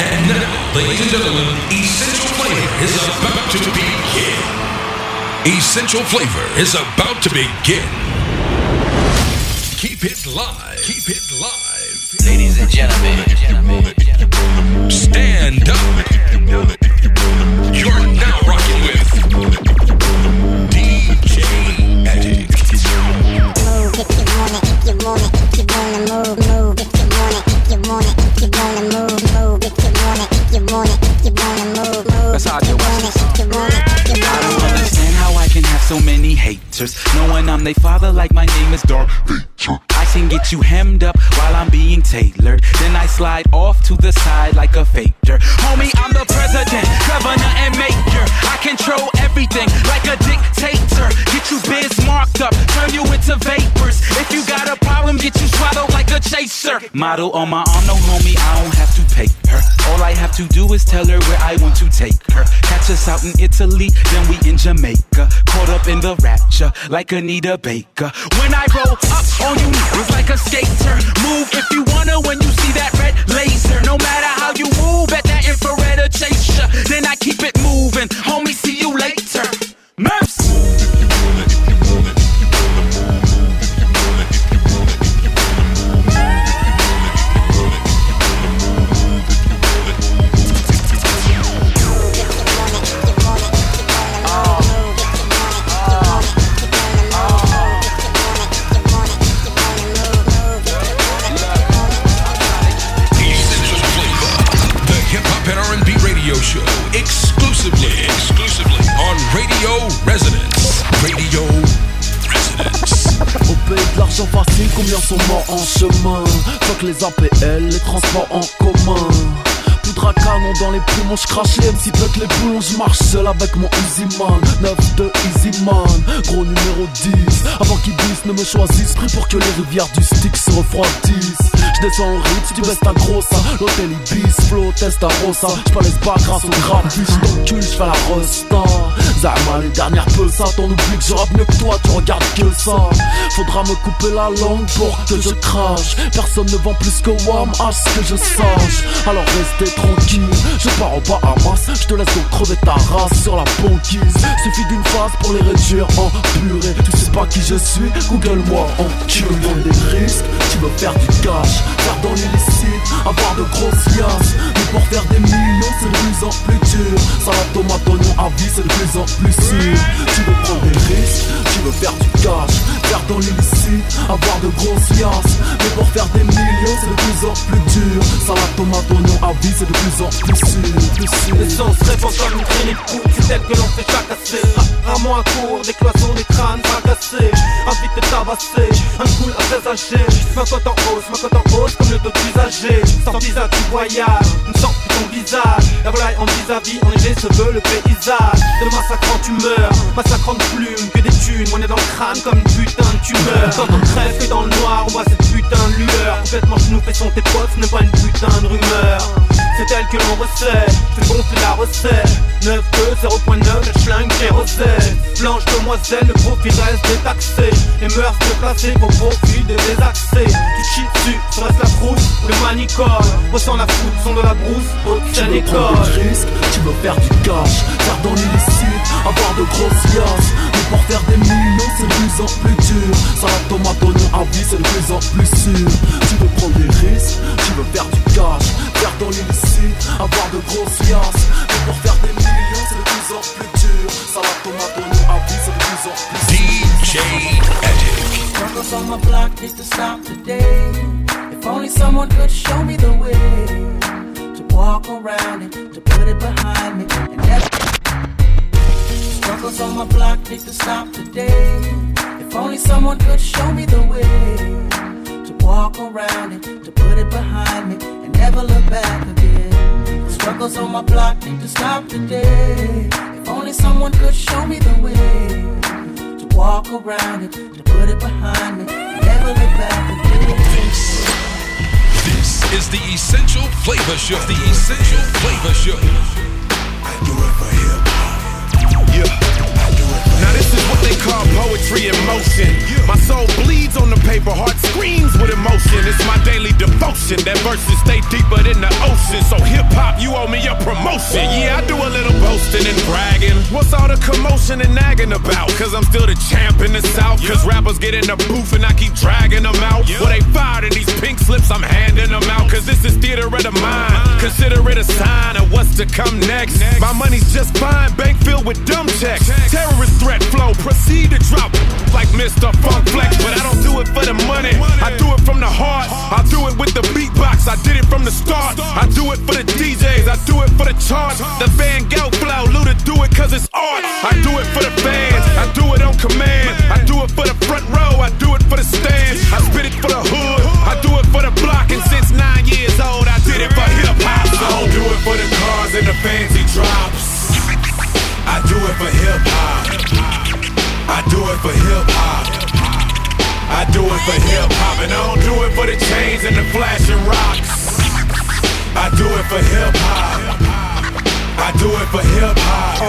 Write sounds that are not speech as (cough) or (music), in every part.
And now, ladies and gentlemen, Essential Flavor is about to begin. Essential Flavor is about to begin. Keep it live. Keep it live. Ladies and gentlemen, Stand up. You're now rocking with haters. Knowing I'm their father like my name is Vader. I can get you hemmed up while I'm being tailored. Then I slide off to the side like a faker. Homie, I'm the president, governor, and mayor. I control everything like a dictator. Get you biz marked up, turn you into vapors. If you got a problem, get you swallowed like a chaser. Model on my arm, no homie, I don't have to pay her. All I have to do is tell her where I want to take her. Catch us out in Italy, then we in Jamaica. Caught up in the rapture like Anita Baker. When I roll up on you, it's like a skater. Move if you wanna when you see that red laser. No matter how you move at Les APL, les transports en commun. Poudre à canon dans les poumons, je crache les MC pète les boulons, je marche seul avec mon Easy Man. 9 de Easy Man, gros numéro 10 Avant qu'ils disent ne me choisissent, pris pour que les rivières du stick se refroidissent Descends en rythme, tu baisses ta grosse L'hôtel Ibis, flow, test à Rosa Je laisse pas grâce au grappus, je t'encule, je la resta. Zama, les dernières peu ça, t'en oublies que je rappe mieux que toi, tu regardes que ça. Faudra me couper la langue pour que je crache. Personne ne vend plus que Wam, à ce que je sache. Alors restez tranquille, je pars en Bahamas. Je te laisse donc crever ta race sur la banquise. Suffit d'une phase pour les réduire en purée. Tu sais pas qui je suis, google-moi en Prendre des risques, tu veux faire du cash Faire dans l'illicite, avoir de grosses liasses Mais pour faire des millions, c'est de plus en plus dur. Salade tomate, oignon à vie, c'est de plus en plus sûr. Tu veux prendre des risques, tu veux faire du cash Faire dans l'illicite, avoir de grosses liasses Mais pour faire des millions, c'est de plus en plus dur. Salade tomate, oignon à vie, c'est de plus en plus sûr, plus. L'essence répand comme une clinique pour c'est elle que l'on fait jacasser Rarement à court, des cloisons, des crânes fracassés. Envie de tabasser, un cool à présager Ma cote en hausse, ma cote en hausse comme le dos usagé Sans visa tu voyages, une sorte de ton visage. La volaille en vis-à-vis, enneigé se veut le paysage. De massacrant tu meurs, massacrant de plumes Que des thunes, on est dans le crâne comme une putain de tumeur. Quand on crève que dans le noir, on voit cette putain de lueur. Complètement nous fait son tes potes, ce n'est pas une putain de rumeur. C'est elle que l'on recette, c'est gonfler la recette 9 2 0.9, le schlingue kérosène Blanche demoiselle, le profil reste détaxé. Les mœurs déplacées au profil des désaxés. Tu chies dessus, serait-ce la frousse ou le manicole. Ressens la foule, son de la brousse, haute Tu veux prendre école. des risques, tu veux faire du cash. Faire dans l'illicite, avoir de grosses liasses pour faire des millions, c'est de plus en plus dur Salade tomate, oignon à vie, c'est de plus en plus sûr Tu veux prendre des risques, tu veux faire du cash Faire dans l'illicite, avoir de grosses liasses Mais pour faire des millions, c'est de plus en plus dur Salade tomate, oignon à vie, c'est de plus en plus sûr DJ Attic. On my block need to stop today. If only someone could show me the way to walk around it, to put it behind me, and never. Struggles on my block need to stop today. If only someone could show me the way to walk around it, to put it behind me, and never look back again. The struggles on my block need to stop today. If only someone could show me the way to walk around it, to put it behind me, and never look back again. This is the Essential Flavor Show. The Essential Flavor Show. I do it for hip hop. Yeah. Now this is what they call poetry in motion. My soul bleeds on the paper, heart screams with emotion. It's my daily devotion. That verses stay deeper than the ocean. So hip hop, you owe me a promotion. Yeah, I do a little boasting and bragging. What's all the commotion and nagging about? Cause I'm still the champ in the south. Cause rappers get in the booth and I keep dragging them out. Well, they fired in these pink slips, I'm handing them out. Cause this is theater of the mind. Consider it a sign of what's to come next. My money's just fine, bank filled with dumb checks. Terrorist threat flow, proceed to drop like Mr. Funk Flex. But I don't do it for the money, I do it from the heart. I do it with the beatbox, I did it from the start. I do it for the DJs, I do it for the charts. The Van Gogh flow, Luda do it cause it's art. I do it for the fans, I do it on command. I do it for the front row, I do it for the stands. I spit it for the hood, I do it for the block. And since nine years old, I did it for hip hop. I don't do it for the cars and the fancy drops. I do it for hip hop. I do it for hip hop. I do it for hip hop, and I don't do it for the chains and the flashing rocks. I do it for hip hop. I do it for hip hop.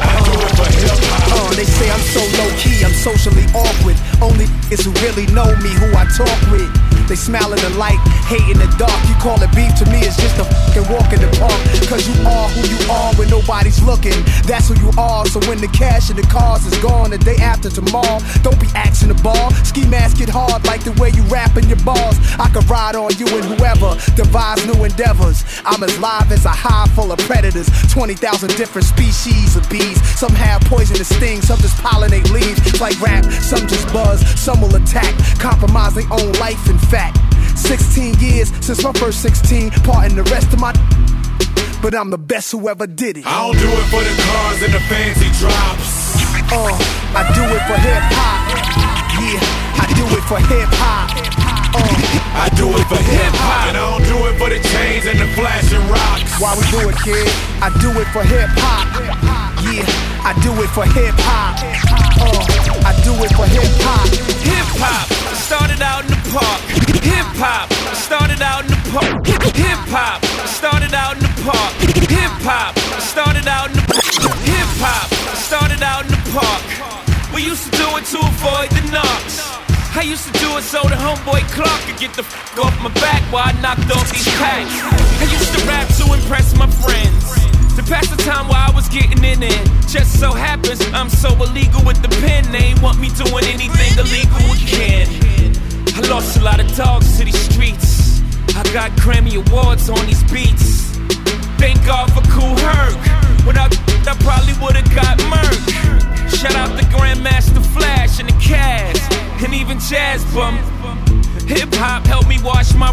I do it for hip hop. Uh, they say I'm so low key, I'm socially awkward. Only is who really know me, who I talk with. They smile in the light, hate in the dark. You call it beef to me, it's just a fucking walk in the park. Cause you are who you are when nobody's looking. That's who you are. So when the cash and the cars is gone the day after tomorrow, don't be axing the ball. Ski mask it hard like the way you rapping your balls. I could ride on you and whoever devise new endeavors. I'm as live as a hive full of predators. 20,000 different species of bees. Some have poisonous stings, some just pollinate leaves. Like rap, some just buzz, some will attack. Compromise their own life, in fact. 16 years since my first 16, parting the rest of my. But I'm the best who ever did it. I don't do it for the cars and the fancy drops. Uh, I do it for hip hop. Yeah, I do it for hip hop. Uh, I do it for hip hop, and I don't do it for the chains and the flashing rocks. why we do it, kid? I do it for hip hop. Yeah, I do it for hip hop. Uh, I do it for hip hop. Hip hop started out in the park. Hip hop started out in the park. Hip hop started out in the park. Hip hop started out in the Hip hop started out in the park. We used to do it to avoid the knocks. I used to do it so the homeboy Clark could get the f off my back while I knocked off these packs. I used to rap to impress my friends. To pass the time while I was getting in it. Just so happens I'm so illegal with the pen. They ain't want me doing anything illegal again. I lost a lot of dogs to these streets. I got Grammy Awards on these beats. Thank God for Kool Herc. Without I probably would've got murked. Shout out to Grandmaster Flash and the Cash, and even Jazz Bum. Hip hop helped me wash my.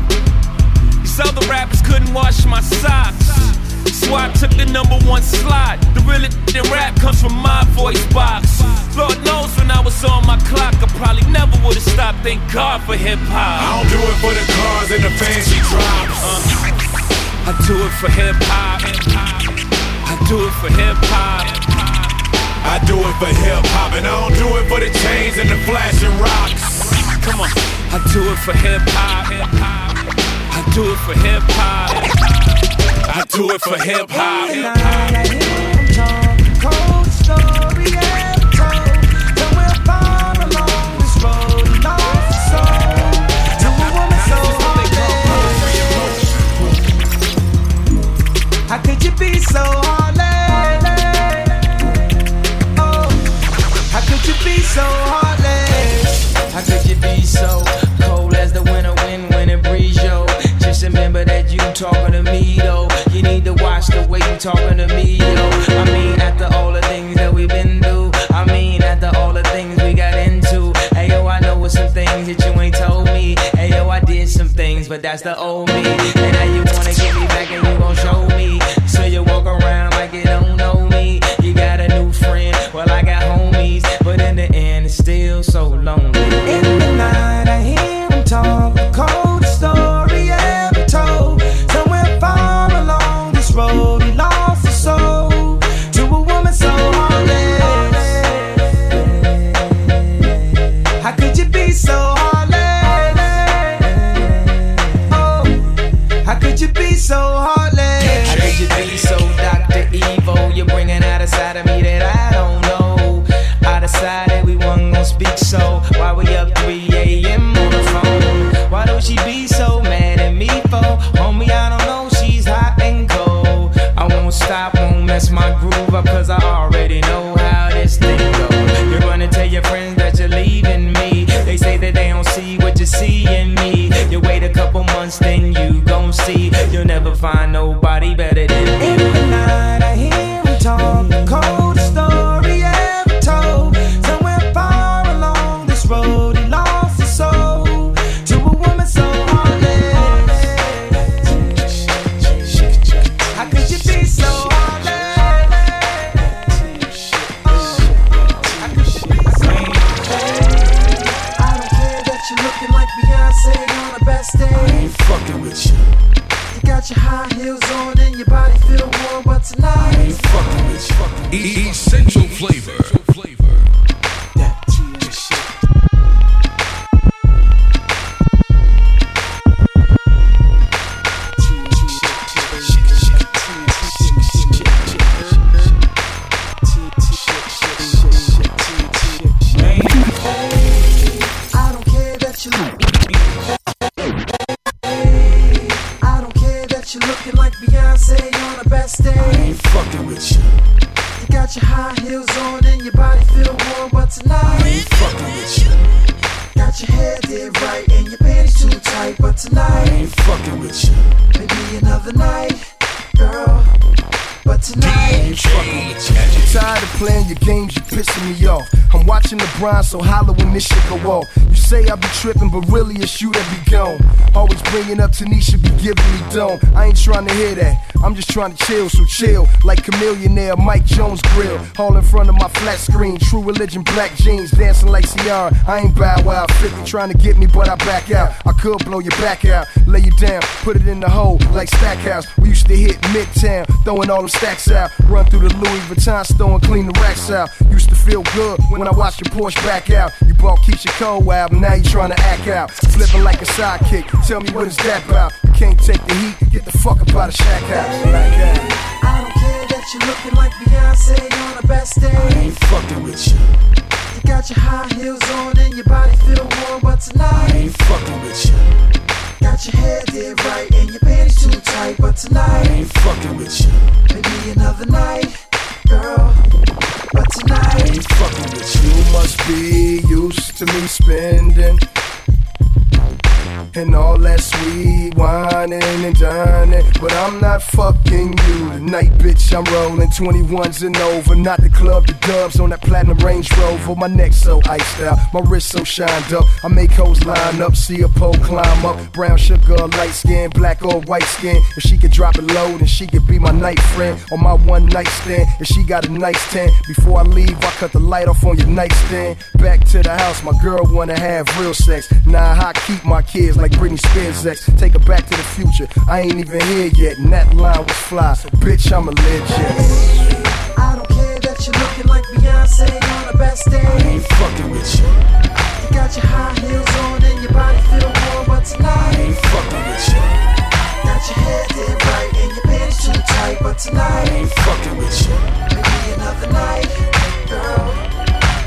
These other rappers couldn't wash my socks. So I took the number one slot. The real in rap comes from my voice box. Lord knows when I was on my clock, I probably never would've stopped. Thank God for hip hop. I don't do it for the cars and the fancy drops. Uh, I do it for hip hop. I do it for hip hop. I do it for hip hop, and I don't do it for the chains and the flashing rocks. Come on, I do it for hip hop. I do it for hip hop. I do it for hip hop. How could you be so heartless? How could you be so heartless? How could you be so cold as the winter wind when it? Just remember that you talking talking to me, yo. I mean, after all the things that we've been through, I mean, after all the things we got into. Hey, yo, I know it's some things that you ain't told me. Hey, yo, I did some things, but that's the old me. And now you wanna Essential flavor. LeBron, so holler when this shit go off. You say I be tripping, but really it's you that be gone. Always bringing up Tanisha, be giving me dome. I ain't trying to hear that. I'm just trying to chill, so chill. Like Chamillionaire, Mike Jones grill. All in front of my flat screen. True religion, black jeans, dancing like Ciara. I ain't bow wow. 50 trying to get me, but I back out. I could blow your back out, lay you down, put it in the hole like Stackhouse. We used to hit Midtown, throwing all them stacks out. Run through the Louis Vuitton store and clean the racks out. Used to feel good when I watched your Porsche back out. You bought Keyshia Cole album, now you trying to act out. Flipping like a sidekick. Tell me what is that about? You can't take the heat, get the fuck up out of Shack House. Black out. I don't care that you're looking like Beyonce on the best day. I ain't fucking with you. You got your high heels on and your body feel warm, but tonight I ain't fucking with you. Got your hair did right and your panties too tight, but tonight I ain't fucking with you. Maybe another night, girl. But tonight I ain't fucking with you. You must be used to me spending down. And all that sweet whining and dining. But I'm not fucking you tonight, bitch. I'm rolling 21s and over. Not the club, the dubs on that platinum Range Rover. My neck so iced out, my wrist so shined up. I make hoes line up, see a pole climb up. Brown sugar, light skin, black or white skin. If she could drop it low, then she could be my night friend. On my one night stand, if she got a nice tan. Before I leave, I cut the light off on your nightstand. Back to the house, my girl wanna have real sex. Nah, I keep my kids like Britney Spears ex. Take her back to the future. I ain't even here yet, and that line was fly. So bitch, I'm a legend. I don't care that you're looking like Beyonce on the best day. I ain't fucking with you. You got your high heels on and your body feel warm, but tonight I ain't fucking with you. Got your hair did right and your panties too tight, but tonight I ain't fucking with you. Maybe another night, girl.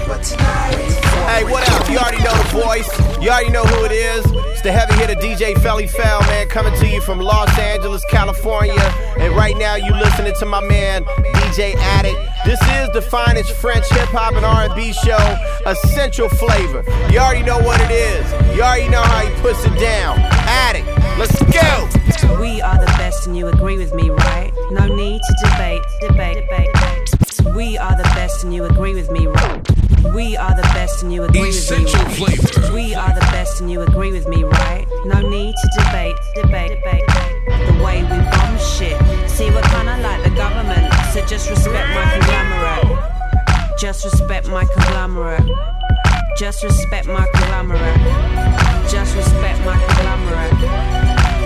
But tonight. Hey, what up? You already know the voice. You already know who it is. It's the heavy hitter DJ Felli Fel, man, coming to you from Los Angeles, California. And right now, you listening to my man DJ Addict. This is the finest French hip hop and R&B show, Essential Flavor. You already know what it is. You already know how he puts it down. Addict, let's go. We are the best, and you agree with me, right? No need to debate, debate, debate. We are the best, and you agree with me, right? We are the best, and you agree with me. Essential right? flavor. We are the best, and you agree with me, right? No need to debate, debate, debate. The way we bomb shit. See, we're kinda like the government, so just respect my conglomerate. Just respect my conglomerate. Just respect my conglomerate. Just respect my conglomerate.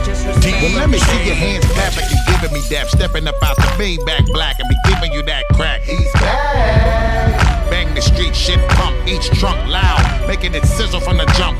Just respect Well, let me see your hands clap like you giving me that. Stepping up out the Maybach black and be giving you that crack. He's back. Sizzle from the jump.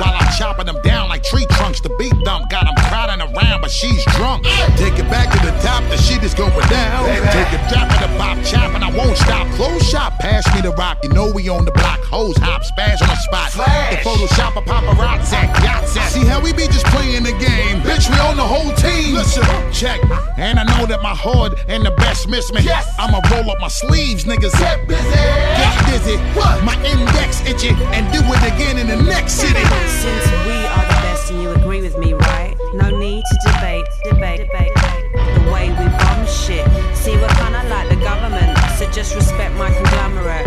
While I'm chopping them down like tree trunks, the beat dump got them crowding around, but she's drunk. Take it back to the top, the shit is going down. Take it drop in the pop chop, I won't stop. Close shop, pass me the rock. You know we on the block. Hose hop, spaz on the spot. The Photoshop a paparazzi, yachts at. See how we be just playing the game. Bitch, we own the whole team. Listen, check. And I know that my hood and the best miss me. Yes. I'ma roll up my sleeves, niggas. Get busy. Get dizzy. What? My index itchy. And do it again in the next city. Since we are the best and you agree with me, right? No need to debate, debate, debate. The way we bomb shit. See, we're just respect my conglomerate.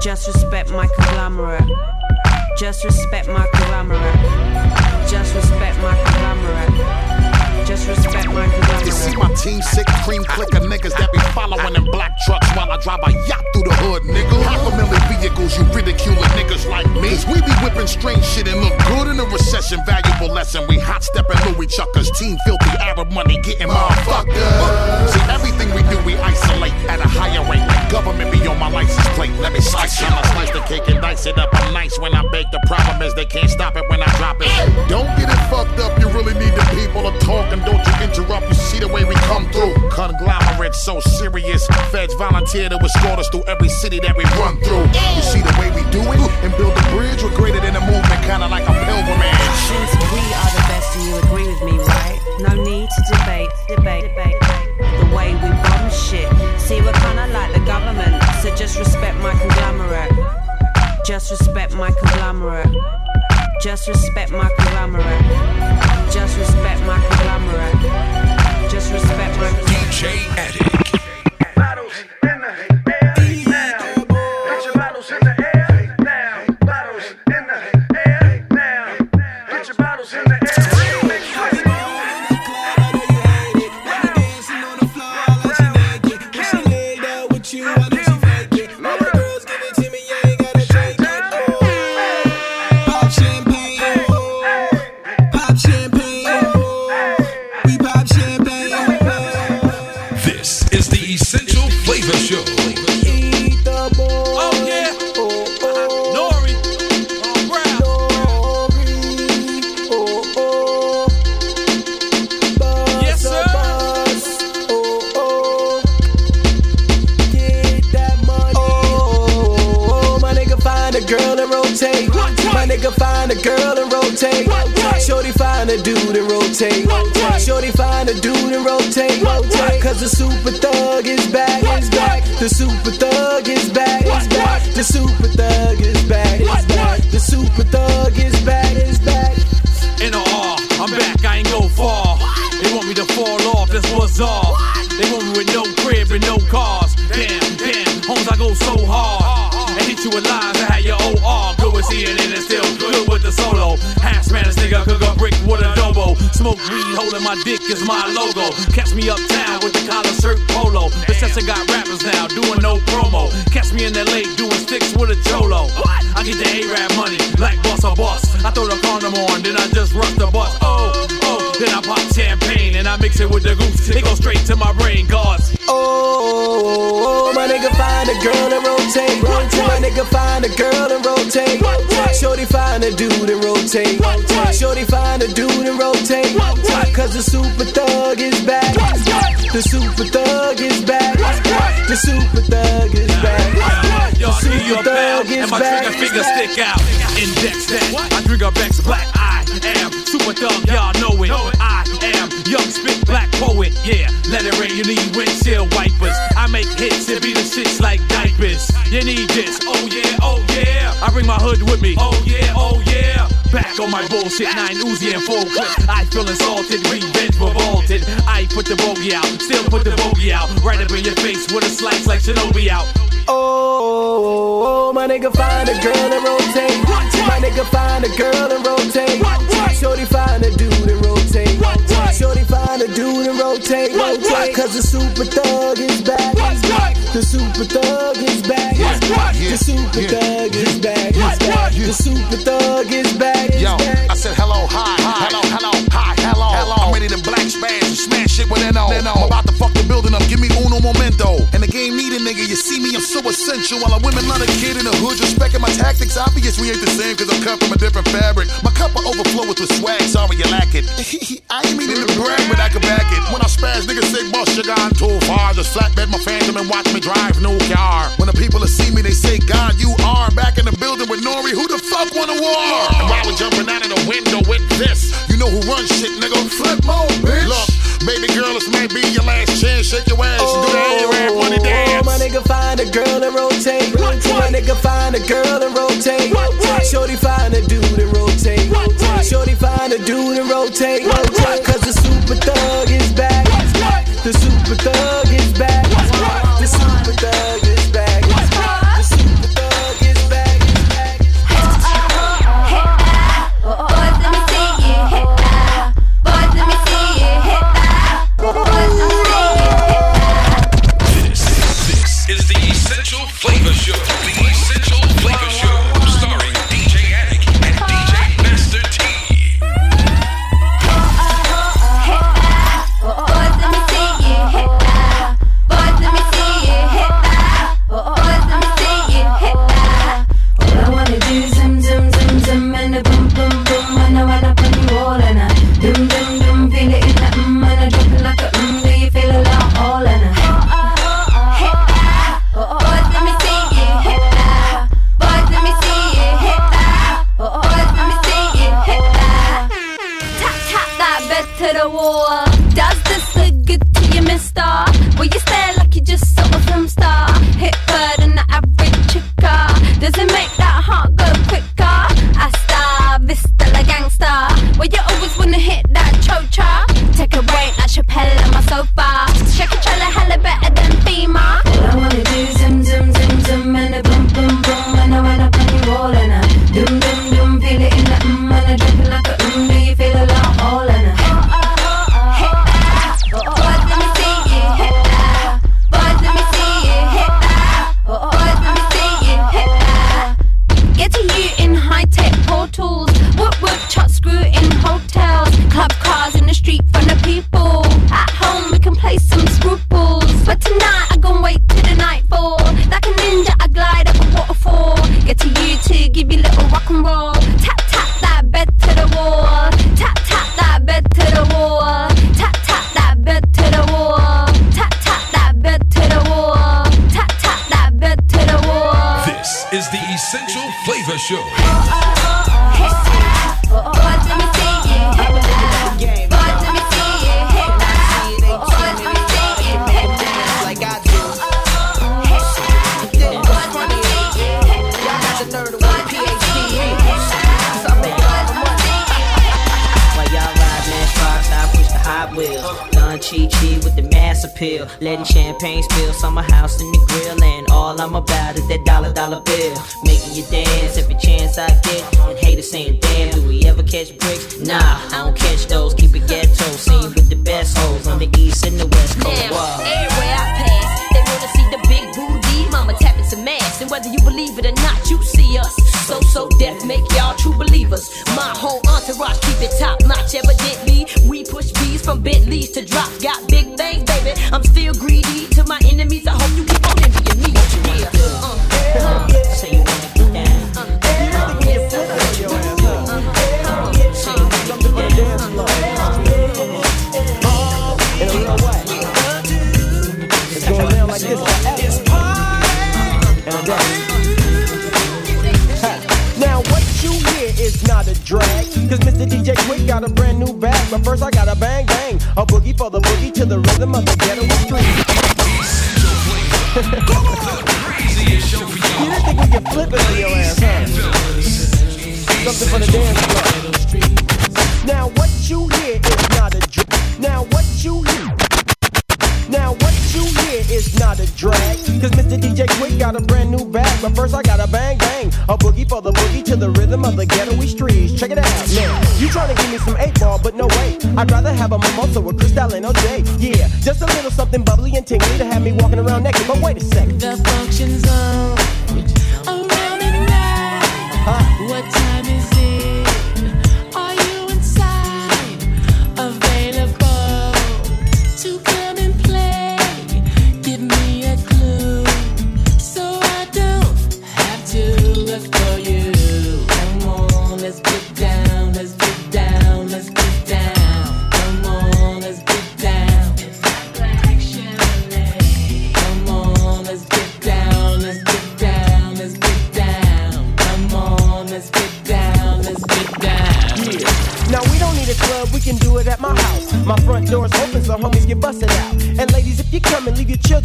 Just respect my conglomerate. Just respect my conglomerate. Just respect my conglomerate. Just respect my. You see my team sick, cream click of niggas that be following in black trucks while I drive a yacht through the hood, nigga. Million vehicles, you ridiculing niggas like me. Cause we be whipping strange shit and look good in a recession. Valuable lesson. We hot stepping Louis Chuckers. Team filthy Arab money getting motherfucked up. See, everything we do, we isolate at a higher rate. Government be on my license plate. Let me slice it. I'ma slice the cake and dice it up. I'm nice when I bake. The problem is they can't stop it when I drop it. Don't get it fucked up. You really need the people to talk and don't you interrupt. You see the way we come through. Conglomerate so serious. Feds volunteer to escort us through every city that we run through. You see the way we do it and build a bridge. We're greater than a movement, kinda like a pilgrimage. Since we are the best and you agree with me, right? No need to debate, debate, debate. The way we bomb shit. See, we're kinda like the government, so just respect my conglomerate. Just respect my conglomerate. Just respect my conglomerate. And rotate. My nigga find a girl and rotate. Shorty find a dude and rotate. Shorty find a dude and rotate. Cause the super thug is back. The super thug is back. The super thug is back. Y'all The see your super bell thug is and my back. trigger finger stick out. Index that. I trigger backs black. I am super thug. Y'all know it. I am young spit black poet. Yeah, let it rain. You need windshield wipers. I make hits and be the shits like diapers. You need this. Oh yeah, oh yeah. I bring my hood with me. Oh yeah, oh yeah. Back on my bullshit, nine Uzi and full clip. I feel insulted, revenge revolted. I put the bogey out, still put the bogey out. Right up in your face with a slice like Shinobi out. Oh, my nigga find a girl and rotate. My nigga find a girl and rotate. Shorty find a dude and rotate. Shorty find a dude and rotate. Cause the super thug is back. The super thug is back. The super thug is back. The super thug is back. Yo, I said hello, hi, hi, hello, hello, hi, shit with NO. I'm about to fuck the building up, give me uno momento. And the game need a nigga, you see me, I'm so essential. While the women not a kid in the hood, respecting my tactics. Obvious we ain't the same, cause I'm cut from a different fabric. My cup will overflow with the swag, sorry you lack it. (laughs) I ain't meaning to brag, but I can back it. When I spaz, niggas say, boss, you gone too far. Just flatbed my phantom and watch me drive new car. When the people that see me, they say, God, you are back in the building with Nori. Who the fuck wanna war? And while we jumping out of the window with this, you know who runs shit, nigga. Flip mode, bitch. Look, Baby girl, this might be your last chance. Shake your ass, oh, do that rap money dance. Oh, my nigga, find a girl and rotate. What, what? My nigga, find a girl and rotate. What, what? Shorty, find a dude and rotate. What, what? Shorty, find a dude and rotate. What, what? Cause Letting champagne spill, summer house in not a drag. Cause Mr. DJ Quik got a brand new bag. But first I got a bang bang. A boogie for the boogie to the rhythm of the ghettoy streets. Check it out now. You trying to give me some 8 ball, but no way. I'd rather have a mimosa with Cristal and OJ. Yeah, just a little something bubbly and tingly to have me walking around naked. But wait a second. The function's over.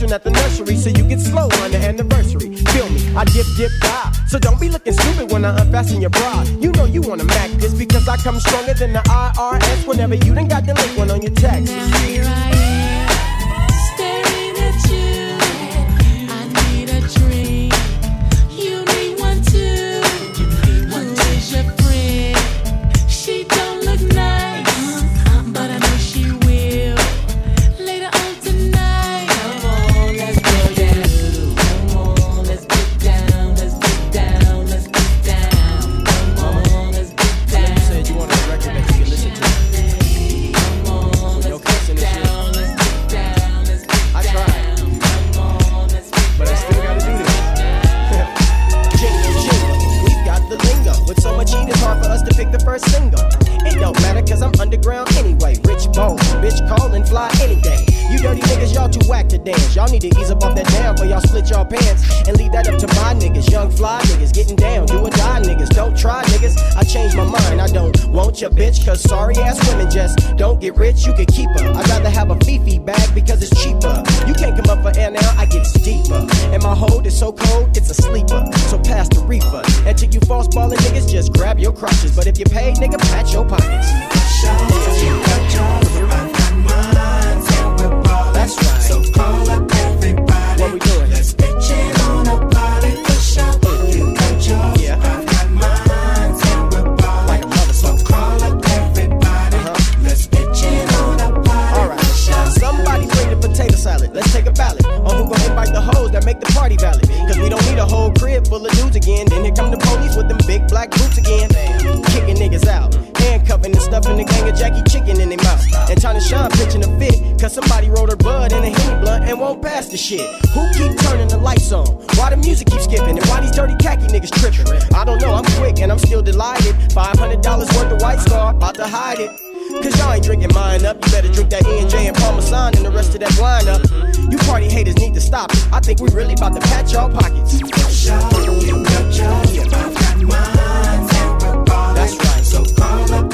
Children at the nursery so you get slow on the anniversary. Feel me? I dip, dip, die. So don't be looking stupid when I unfasten your bra. You know you wanna mac this because I come stronger than the IRS whenever you done got the one on your taxes. Here I to dance. Y'all need to ease up off that down before y'all split y'all pants. And leave that up to my niggas. Young fly niggas, getting down, do or die niggas. Don't try niggas, I changed my mind. I don't want your bitch, cause sorry ass women just don't get rich. You can keep her. I'd rather have a Fifi bag because it's cheaper. You can't come up for air now, I get deeper. And my hold is so cold, it's a sleeper. So pass the reefer. And to you false balling niggas, just grab your crotches. But if you pay, nigga, pat your pockets. That's Uh-huh. full of dudes again. Then here come the police with them big black boots again. Kicking niggas out. Handcuffing and stuffing the gang of Jackie chicken in their mouth. And China Sean pitching a fit. Cause somebody rolled her bud in a henny blunt and won't pass the shit. Who keep turning the lights on? Why the music keep skipping? And why these dirty khaki niggas tripping? I don't know, I'm quick and I'm still delighted. $500 worth of white scar, about to hide it. Cause y'all ain't drinking mine up. You better drink that E&J and Parmesan and the rest of that wine up. You party haters need to stop it. I think we really about to patch y'all pockets. That's right. So call up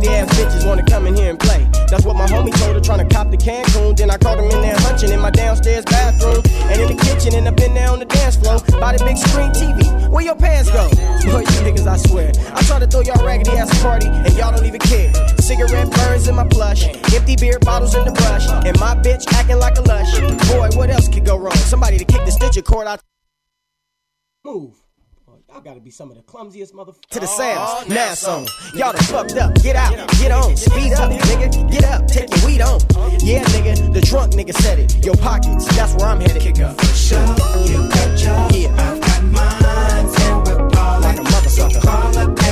raggedy ass bitches wanna come in here and play? That's what my homie told her trying to cop the Cancun. Then I caught him in there hunching in my downstairs bathroom. And in the kitchen and up in there on the dance floor. By the big screen TV. Where your pants go? (laughs) Boy, you niggas, I swear. I try to throw y'all raggedy ass a party and y'all don't even care. Cigarette burns in my plush. Empty beer bottles in the brush. And my bitch acting like a lush. Boy, what else could go wrong? Somebody to kick the stitcher cord out. Move. Y'all gotta be some of the clumsiest motherfuckers. To the oh, sounds, now song. Y'all done fucked up. Get out, get on, speed up, nigga. Get up, take your weed on. Yeah, nigga, the drunk nigga said it. Your pockets, that's where I'm headed. Kick up. Yeah. I've got mine, and we're ballin'. Like a motherfucker. Call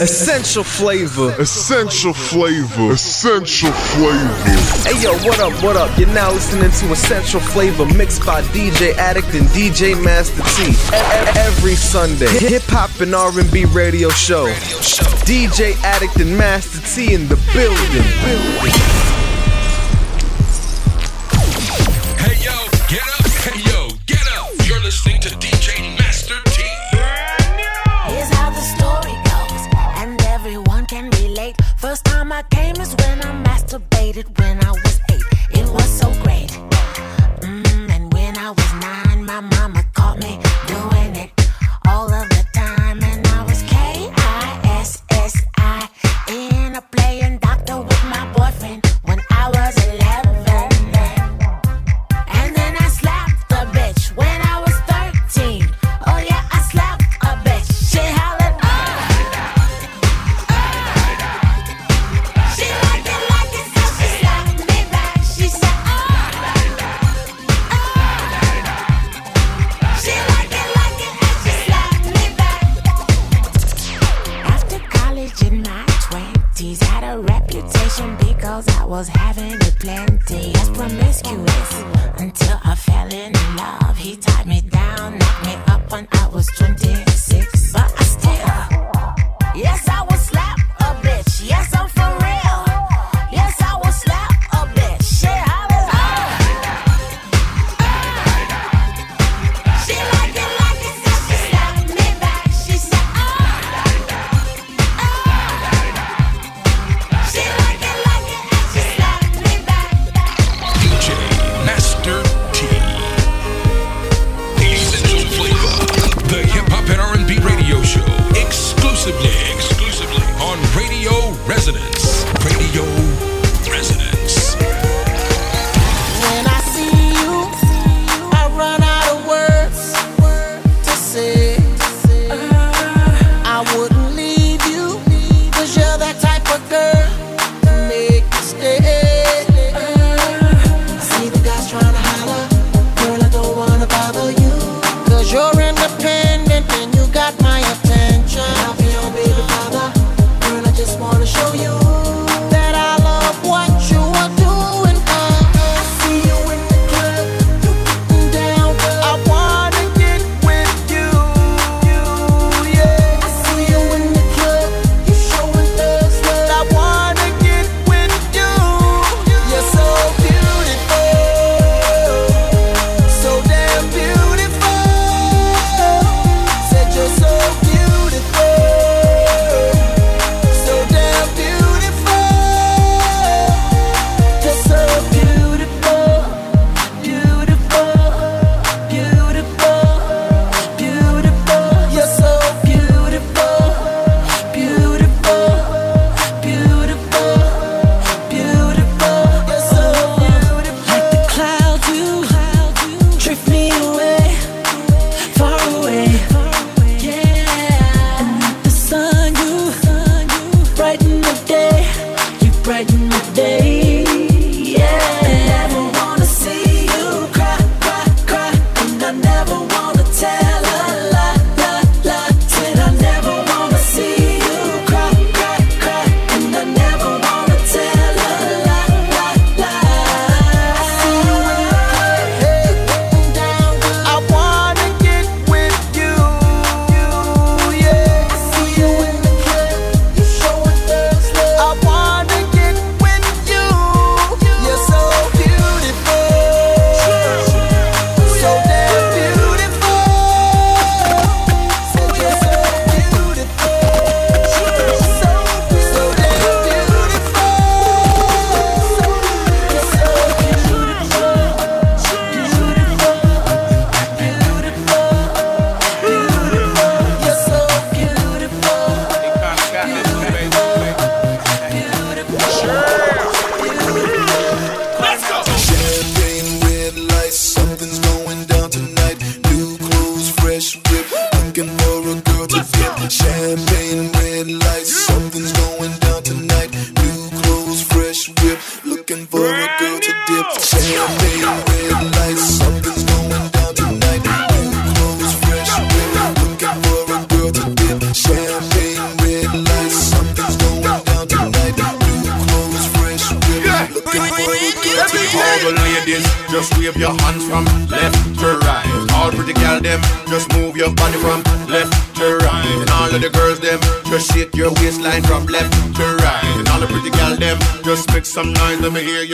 Essential flavor. Essential flavor. Essential flavor. Hey yo, what up, what up? You're now listening to Essential Flavor mixed by DJ Addict and DJ Master T. Every Sunday. Hip hop and R&B radio show. DJ Addict and Master T in the building. Hey yo, get up. Hey yo, get up. You're listening to DJ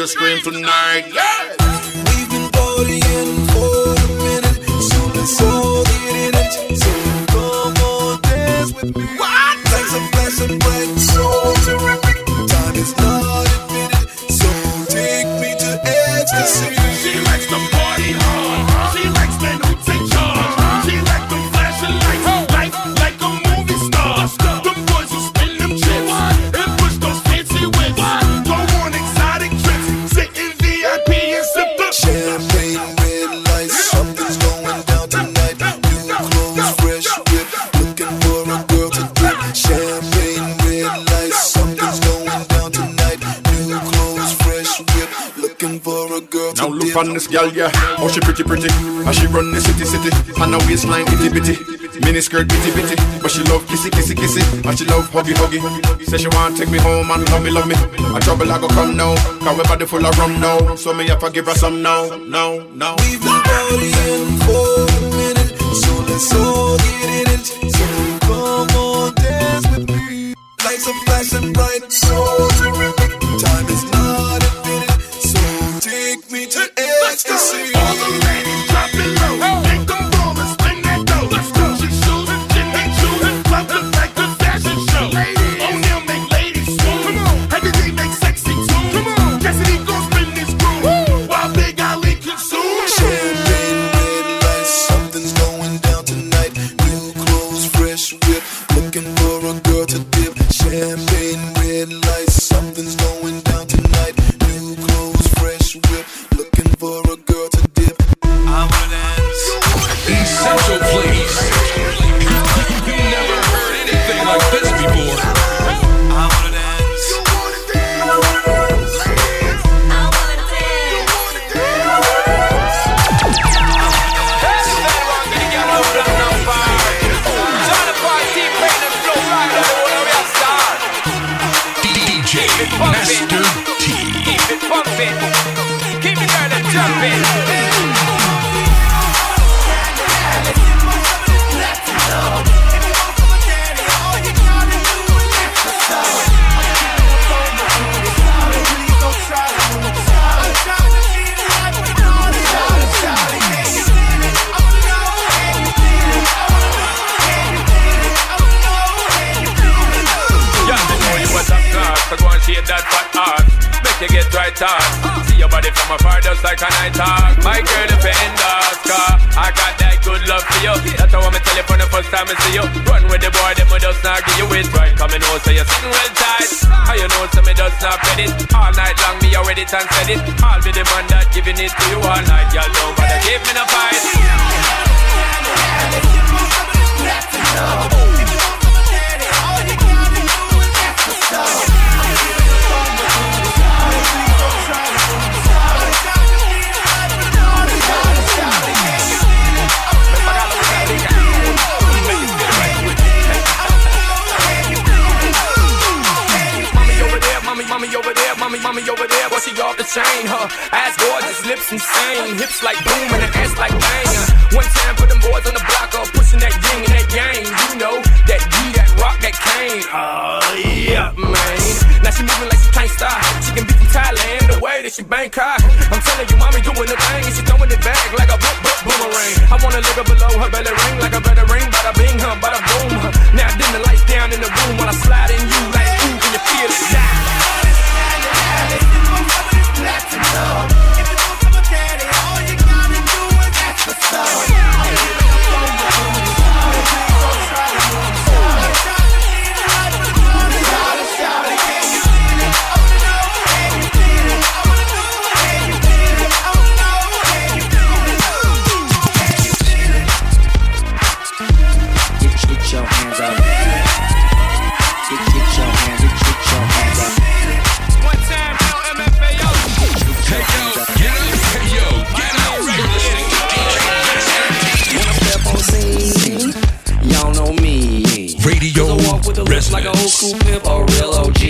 scream tonight. Huggy. Say she want take me home and love me love me. A trouble I go come now, cause we body full of rum now. So me have to give her some now, now, now. We've been partying for a minute, so let's all get in it. So come on, dance with me. Lights are flashing bright, so. Time boy, them will just not give you it right. Coming home, so you're sitting well tight. How you know, so me just not fit it. All night long, me already and said it. I'll be the man that giving it to you all night. Y'all don't bother give me no fight. Mommy chain, her ass gorgeous, lips insane, hips like boom and an ass like bang. One time for them boys on the block, up pushing that yin and that yang. You know that G, that rock, that cane. Oh yeah, man. Now she moving like she can't stop. She can be from Thailand, the way that she Bangkok. I'm telling you, mommy doing the thing, and she throwing it back like a boom, boom, boomerang. I wanna live it below her belly ring like a better ring, bada bing, huh, bada boom. huh. Now dim the lights down in the room while I slide in you like ooh, can you feel it? Yeah. Get, old school pimp, a real OG.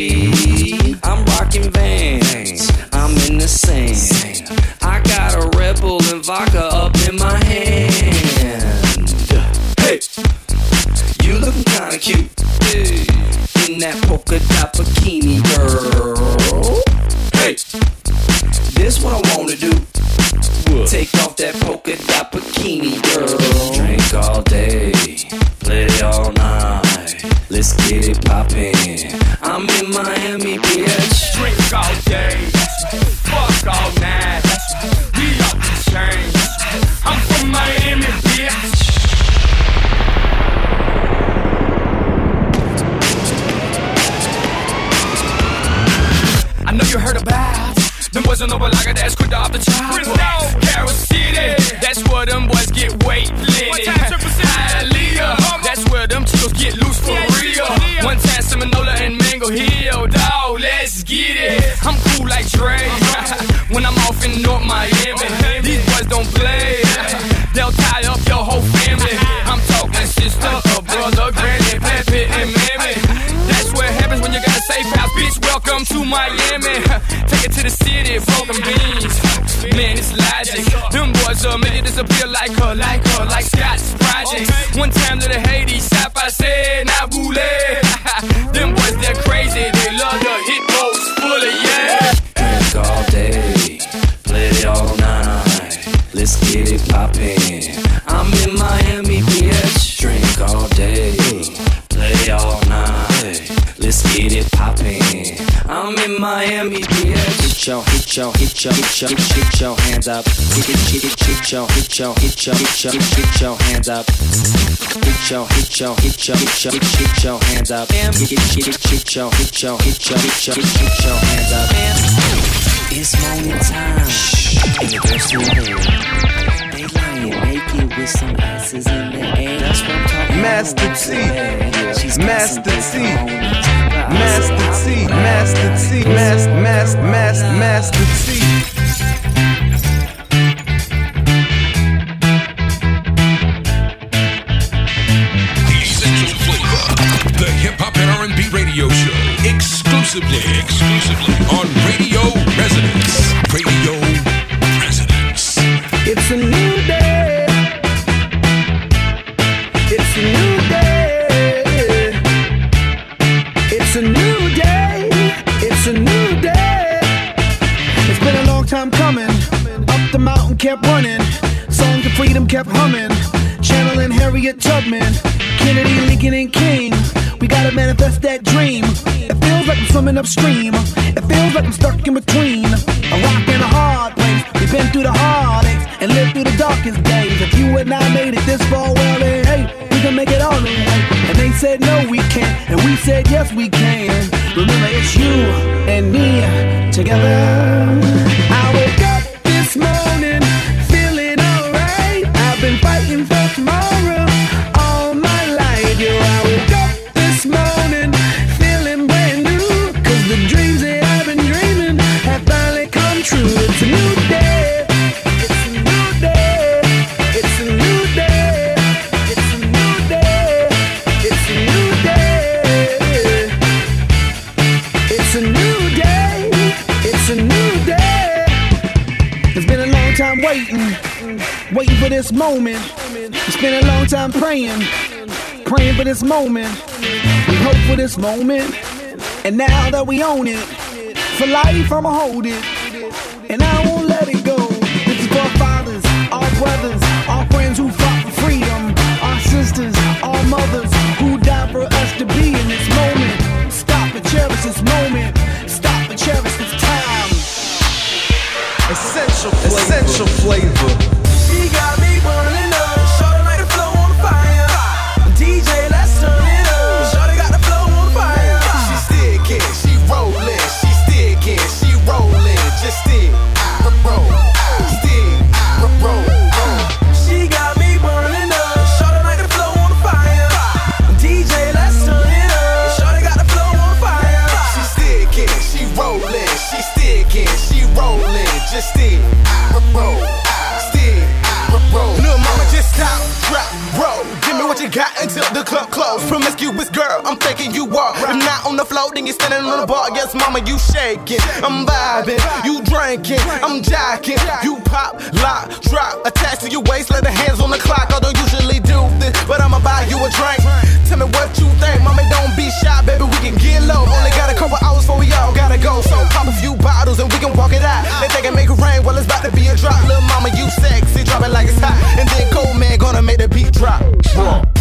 I'm rocking vans, I'm in the sand. I got a Red Bull and vodka up in my hand. Hit your, hit your, hit your, hands up. Hit, hit, hit, hit, your, hit your, hit your, hit your, hit, your hands up. Hit your, hit your, hit your, hit your, hit, your hands up. Hit, hit, hit, your, hit your, hit your, hit your, hit your hands up. It's morning time, and the girls still there. They lying naked with some asses in the air. That's what I'm talking Master T, Master T, Master T, Master T, Master, Master, Master, Master T. Essential Flavor, the hip hop and R&B radio show, exclusively, exclusively on Radio It's a new day. It's a new day. It's a new day. It's a new day. It's been a long time coming. Up the mountain kept running. Songs of freedom kept humming. Channeling Harriet Tubman, Kennedy, Lincoln, and King. We gotta manifest that dream. It feels like I'm swimming upstream. It feels like I'm stuck in between a rock and a hard place. We've been through the heartaches and lived through the darkest days. If you and I made it this far, well then hey, we can make it all way. And they said no, we can't, and we said yes, we can. Remember, it's you and me together. Waiting, for this moment. It's been a long time praying, praying for this moment. We hope for this moment, and now that we own it, for life I'ma hold it, and I won't let it go. This is for our fathers, our brothers, our friends who fought for freedom, our sisters, our mothers who died for Essential flavor. Club close. Promiscuous girl, I'm thinking you are. If not on the floor, then you're standing on the bar. Yes, mama, you shaking. I'm vibing, you drinking, I'm jacking. You pop, lock, drop, attached to your waist, let the hands on the clock. I don't usually do this, but I'ma buy you a drink. Tell me what you think, mama, don't be shy, baby. We can get low. Only got a couple hours before we all gotta go. So pop a few bottles and we can walk it out. They think I make it rain, well, it's about to be a drop. Little mama, you sexy, drop it like it's hot. And then cold man gonna make the beat drop. She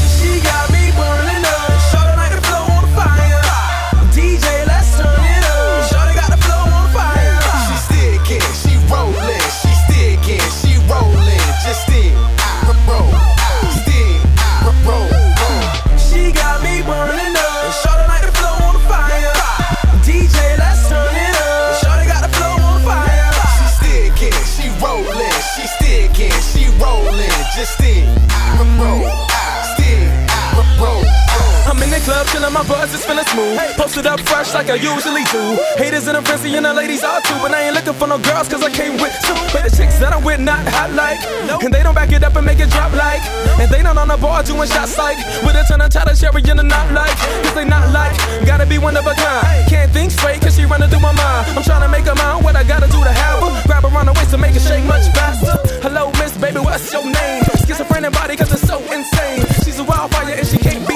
smooth. Posted up fresh like I usually do. Haters and the fancy and the ladies are too. But I ain't looking for no girls cause I came with two. But the chicks that I'm with not hot like. And they don't back it up and make it drop like. And they not on the bar doing shots like. With a ton of chatter cherry in the not like. Cause they not like. Gotta be one of a kind. Can't think straight cause she running through my mind. I'm trying to make her mind What I gotta do to have her. Grab her on the waist to make it shake much faster. Hello, miss, baby, what's your name? Schizophrenic body cause it's so insane. She's a wildfire and she can't be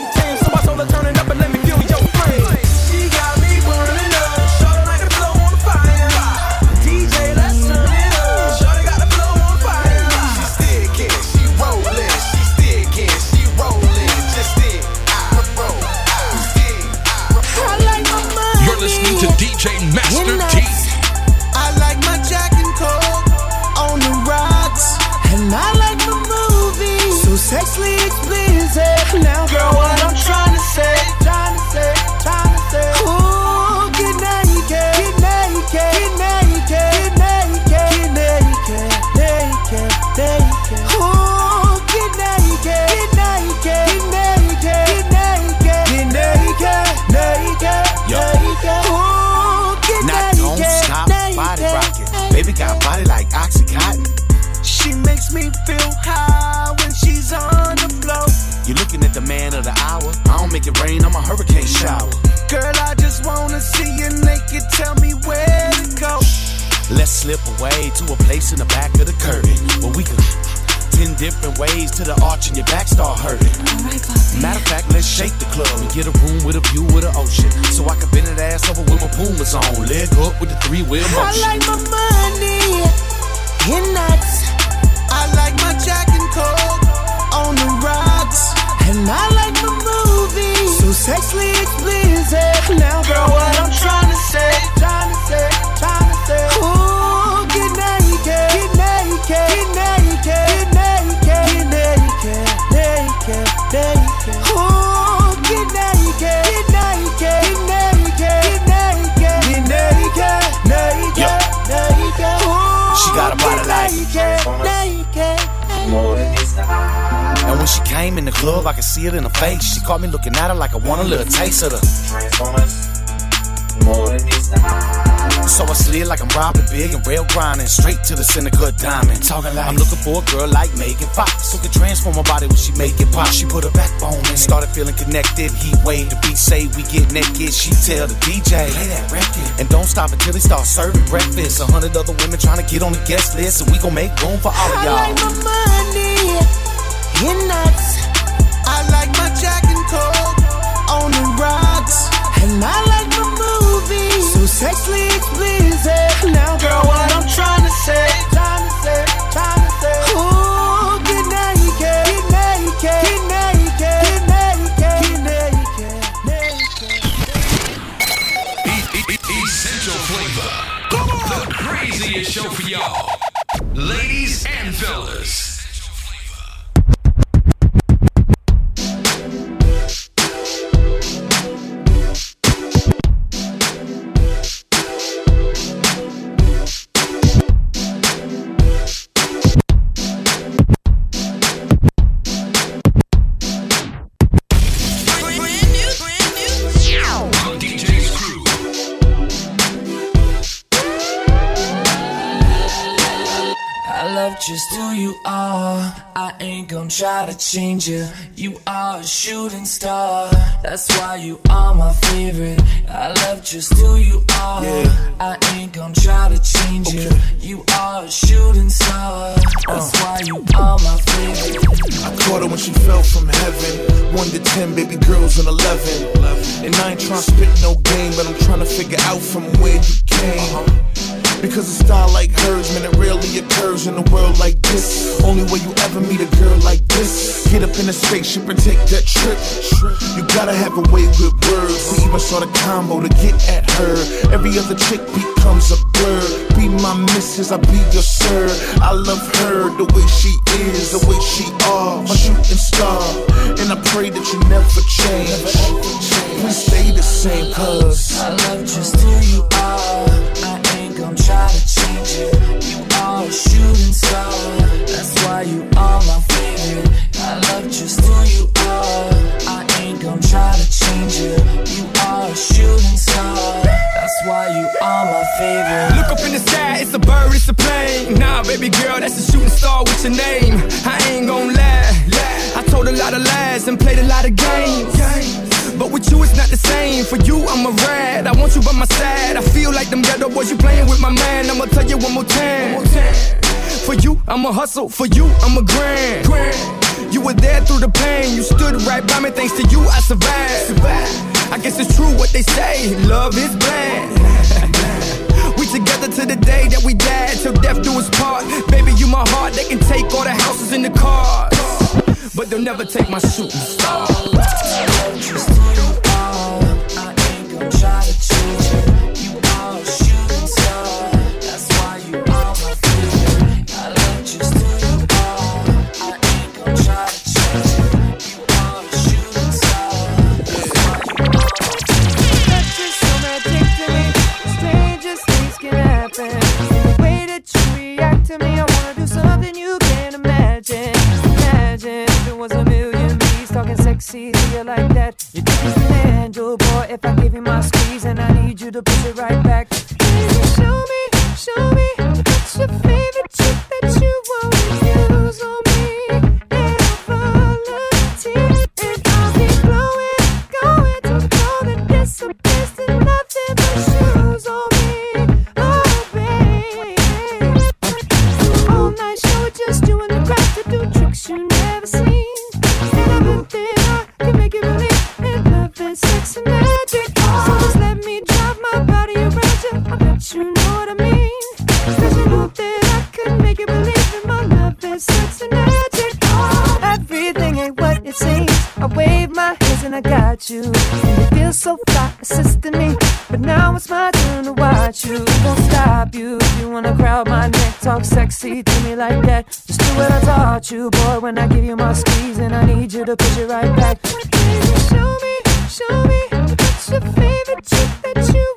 slip away to a place in the back of the curtain where we could. Ten different ways to the arch and your back start hurting. Matter of fact, let's shake the club and get a room with a view of the ocean. So I can bend that ass over with my Pumas on. Leg up with the three wheel motion. I like my money in nuts. I like my Jack and Coke on the rocks. And I like my movies. So sexually explicit. Now, girl, she came in the club, I could see it in her face. She caught me looking at her like I want a little taste of the. transformers So I slid like I'm robbing big and rail grinding straight to the center cut diamond. Talking like I'm looking for a girl like Megan Fox who can transform her body when she make it pop. She put her backbone in, started feeling connected. He waved the beat, say we get naked. She tell the DJ play that record and don't stop until they start serving breakfast. A hundred other women trying to get on the guest list, and we gon' make room for all of y'all. I like my money in nuts. I like my Jack and Coke on the rocks. And I like my movies. So sexually explicit. Now, girl, what I'm trying to say, trying to say, trying to say. Ooh, get naked, get naked, get naked, get naked, get naked. Essential flavor. The craziest show for y'all. Ladies and fellas. Try to change you. You are a shooting star. That's why you are my favorite. I love just who you are. I ain't gonna try to change you. You are a shooting star. That's uh. why you are my favorite. I caught her when she fell from heaven. One to ten, baby girls, and eleven. And I ain't trying to spit no game, but I'm trying to figure out from where you came. Uh-huh. Because a style like hers, man, it rarely occurs in a world like this. Only way you ever meet a girl like this. Get up in a spaceship and take that trip. You gotta have a way with words. We even saw the combo to get at her. Every other chick becomes a blur. Be my missus, I be your sir. I love her the way she is, the way she are, my shooting star. And I pray that you never change. Please stay the same, cause I love just who you are try to change it. You are a shooting star. That's why you are my favorite. I love just who you are. I ain't gonna try to change it. You are a shooting star. That's why you are my favorite. Look up in the sky, it's a bird, it's a plane. Nah, baby girl, that's a shooting star. with your name? I ain't gonna lie. I told a lot of lies and played a lot of games. But with you, it's not the same. For you, I'm a rat. I want you by my side. I feel like them Geto Boys, you playing with my man. I'ma tell you one more time. For you, I'ma hustle. For you, I'm a grand. You were there through the pain. You stood right by me. Thanks to you, I survived. I guess it's true what they say. Love is blind. (laughs) We together to the day that we died, till death do us part. Baby, you my heart. They can take all the houses and the cars, but they'll never take my shooting star. Like that. You think you can angel, boy, if I give you my squeeze and I need you to push it right back. Sexy to me like that. Just do what I taught you, boy. When I give you my squeeze and I need you to push it right back. Baby, show me, show me what's your favorite trick that you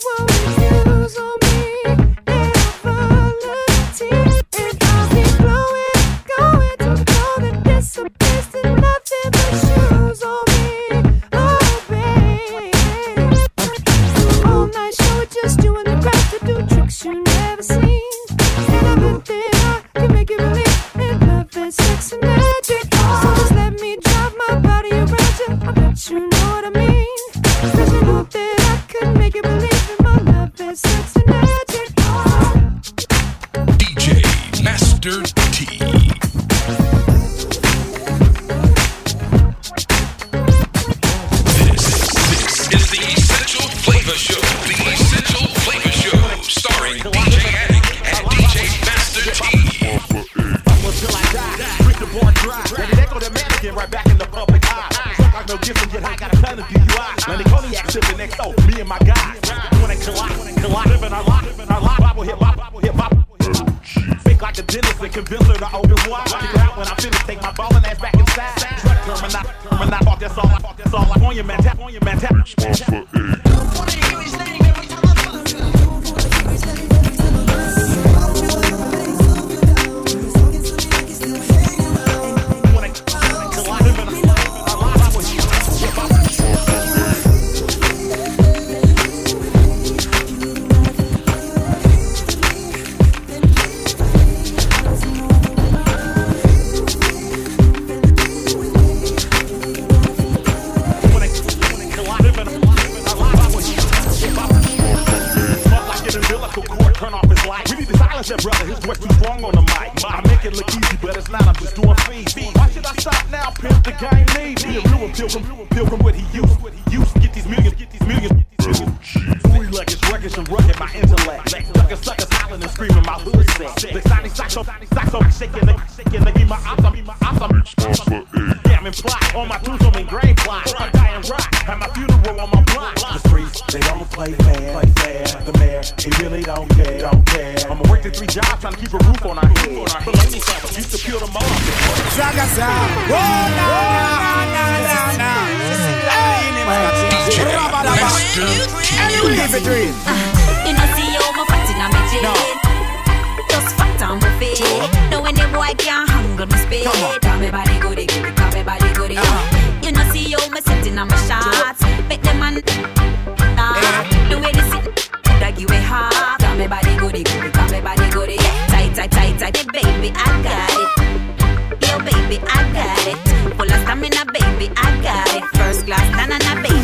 game need me. A real pilgrim, pilgrim what he used. Used to get these millions, get these millions. Three luggage, rugged and rugged, my intellect. Sucker, sucker, hollering and screaming, my hood set. The shiny socks up, socks up, shaking the, shaking the, be my ops, be my ops, I'm damn and plot. On my tombstone and grain plot. I die and rock. Have my funeral on my block. The streets, they don't play fair, play fair. The mayor, he really don't care, don't care. I'ma work the three jobs trying to keep a roof on our head. But let me stop, used to kill them all. Zaga za. Leave it real. You know, see how my fat in a me. Just fat on my feet. No, when the boy can't hang my speed. Tell me body good, give it, me body good. You know, see how me sitting on my shots. Make the man. The way they sit, that give hard. Tell me body good, give it, me body good. Tight, tight, tight, tight, baby, I got it in a baby, I got it. First class, na na na baby.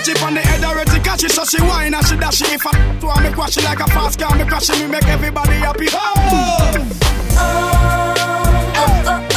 Touch it on the head already, catch it, so she whine and she dash it. If I to her, me crash it like a fast car, me crash it, me make everybody happy. Oh, oh, oh. oh.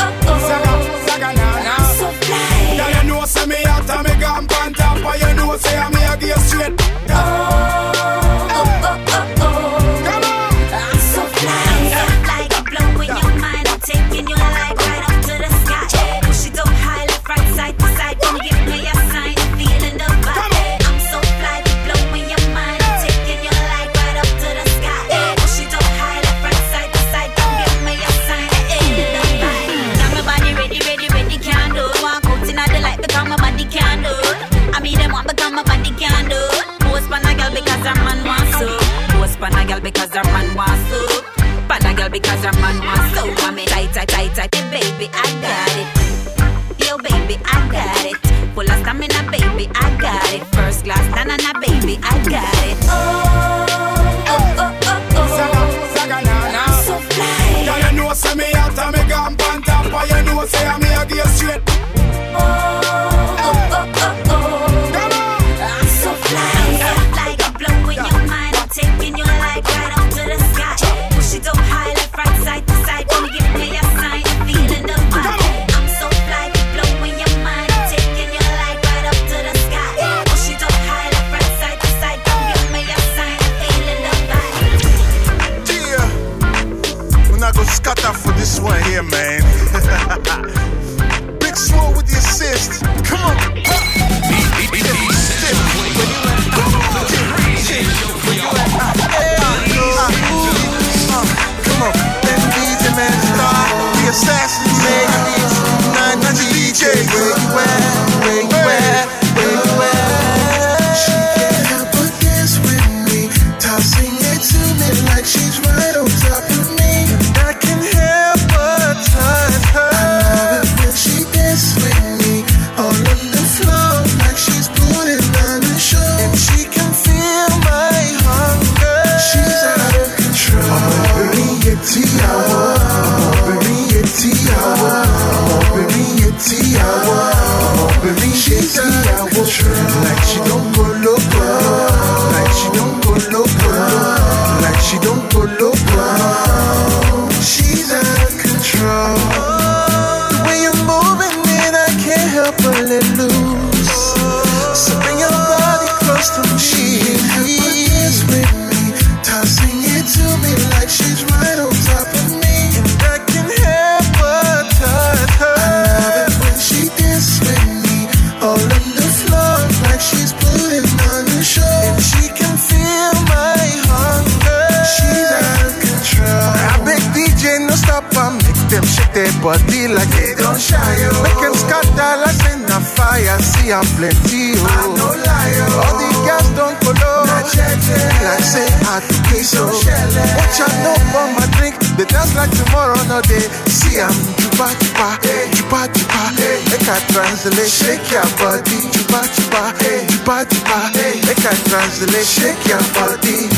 lè shake your body.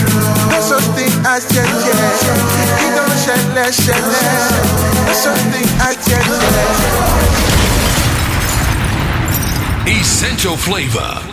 No such thing as yẹyẹ. Iná ṣẹlẹ̀ ṣẹlẹ̀. No such thing as yẹyẹ. Essential flavor.